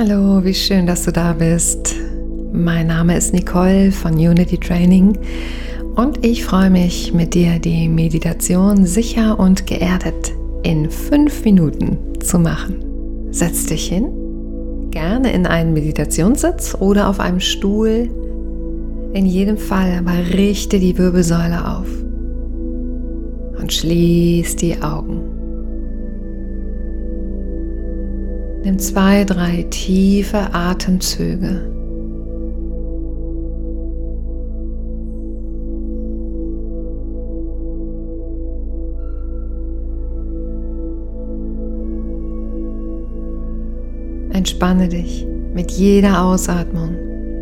Hallo, wie schön, dass du da bist. Mein Name ist Nicole von Unity Training und ich freue mich, mit dir die Meditation sicher und geerdet in fünf Minuten zu machen. Setz dich hin, gerne in einen Meditationssitz oder auf einem Stuhl. In jedem Fall aber richte die Wirbelsäule auf und schließ die Augen. Nimm zwei, drei tiefe Atemzüge. Entspanne dich mit jeder Ausatmung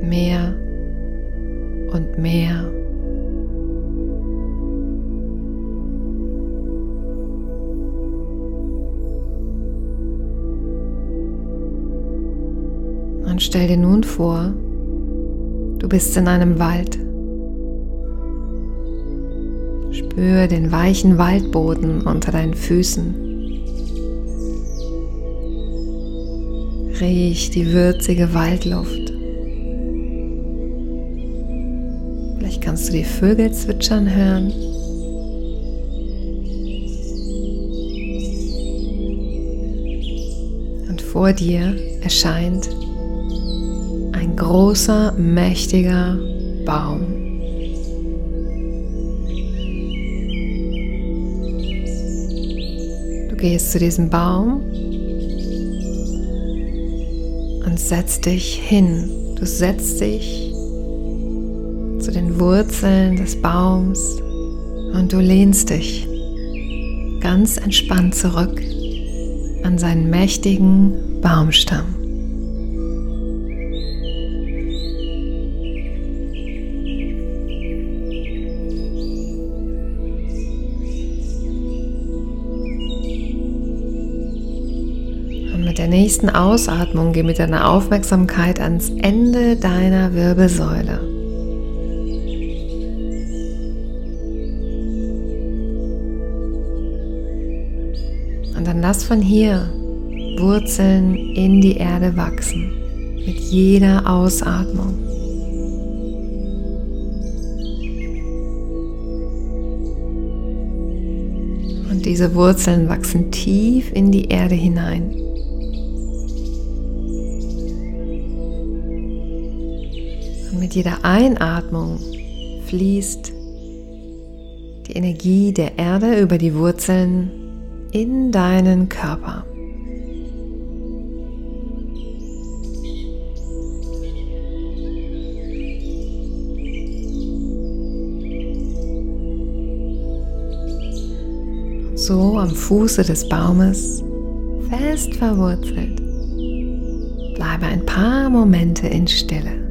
mehr und mehr. Stell dir nun vor, du bist in einem Wald. Spür den weichen Waldboden unter deinen Füßen. Riech die würzige Waldluft. Vielleicht kannst du die Vögel zwitschern hören. Und vor dir erscheint großer, mächtiger Baum. Du gehst zu diesem Baum und setzt dich hin. Du setzt dich zu den Wurzeln des Baums und du lehnst dich ganz entspannt zurück an seinen mächtigen Baumstamm. Mit der nächsten Ausatmung geh mit deiner Aufmerksamkeit ans Ende deiner Wirbelsäule. Und dann lass von hier Wurzeln in die Erde wachsen mit jeder Ausatmung. Und diese Wurzeln wachsen tief in die Erde hinein. Und mit jeder Einatmung fließt die Energie der Erde über die Wurzeln in deinen Körper. so am Fuße des Baumes fest verwurzelt. Bleibe ein paar Momente in Stille.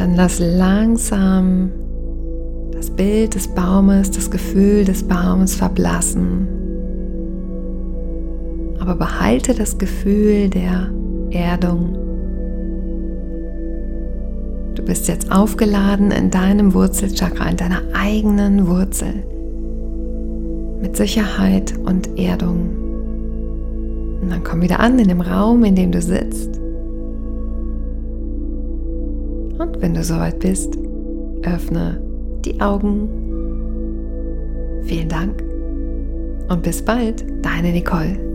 Dann lass langsam das Bild des Baumes, das Gefühl des Baumes verblassen. Aber behalte das Gefühl der Erdung. Du bist jetzt aufgeladen in deinem Wurzelchakra, in deiner eigenen Wurzel. Mit Sicherheit und Erdung. Und dann komm wieder an in dem Raum, in dem du sitzt. Wenn du soweit bist, öffne die Augen. Vielen Dank und bis bald, deine Nicole.